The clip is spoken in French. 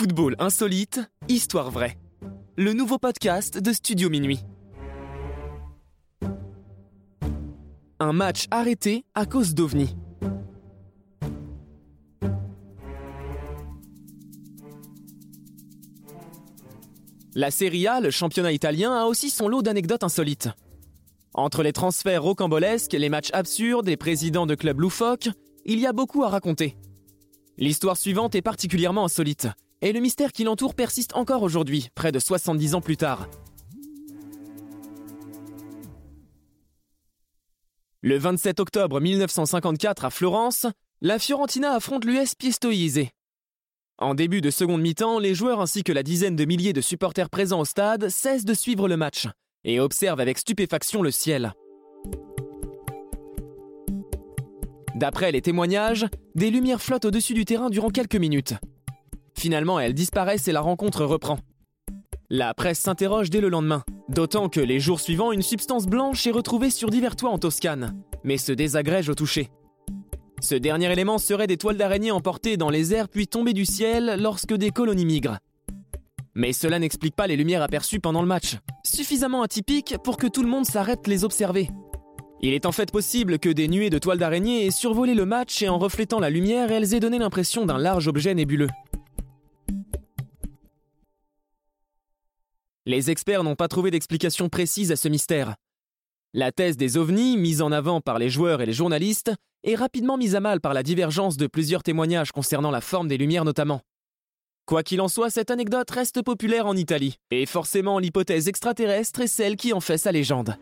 Football insolite, histoire vraie. Le nouveau podcast de Studio Minuit. Un match arrêté à cause d'OVNI. La Serie A, le championnat italien, a aussi son lot d'anecdotes insolites. Entre les transferts rocambolesques, les matchs absurdes et présidents de clubs loufoques, il y a beaucoup à raconter. L'histoire suivante est particulièrement insolite, et le mystère qui l'entoure persiste encore aujourd'hui, près de 70 ans plus tard. Le 27 octobre 1954 à Florence, la Fiorentina affronte l'US Pistoiese. En début de seconde mi-temps, les joueurs ainsi que la dizaine de milliers de supporters présents au stade cessent de suivre le match et observent avec stupéfaction le ciel. D'après les témoignages, des lumières flottent au-dessus du terrain durant quelques minutes. Finalement, elles disparaissent et la rencontre reprend. La presse s'interroge dès le lendemain, d'autant que les jours suivants, une substance blanche est retrouvée sur divers toits en Toscane, mais se désagrège au toucher. Ce dernier élément serait des toiles d'araignée emportées dans les airs puis tombées du ciel lorsque des colonies migrent. Mais cela n'explique pas les lumières aperçues pendant le match, suffisamment atypiques pour que tout le monde s'arrête les observer. Il est en fait possible que des nuées de toiles d'araignée aient survolé le match et en reflétant la lumière, elles aient donné l'impression d'un large objet nébuleux. Les experts n'ont pas trouvé d'explication précise à ce mystère. La thèse des ovnis, mise en avant par les joueurs et les journalistes, est rapidement mise à mal par la divergence de plusieurs témoignages concernant la forme des lumières notamment. Quoi qu'il en soit, cette anecdote reste populaire en Italie, et forcément l'hypothèse extraterrestre est celle qui en fait sa légende.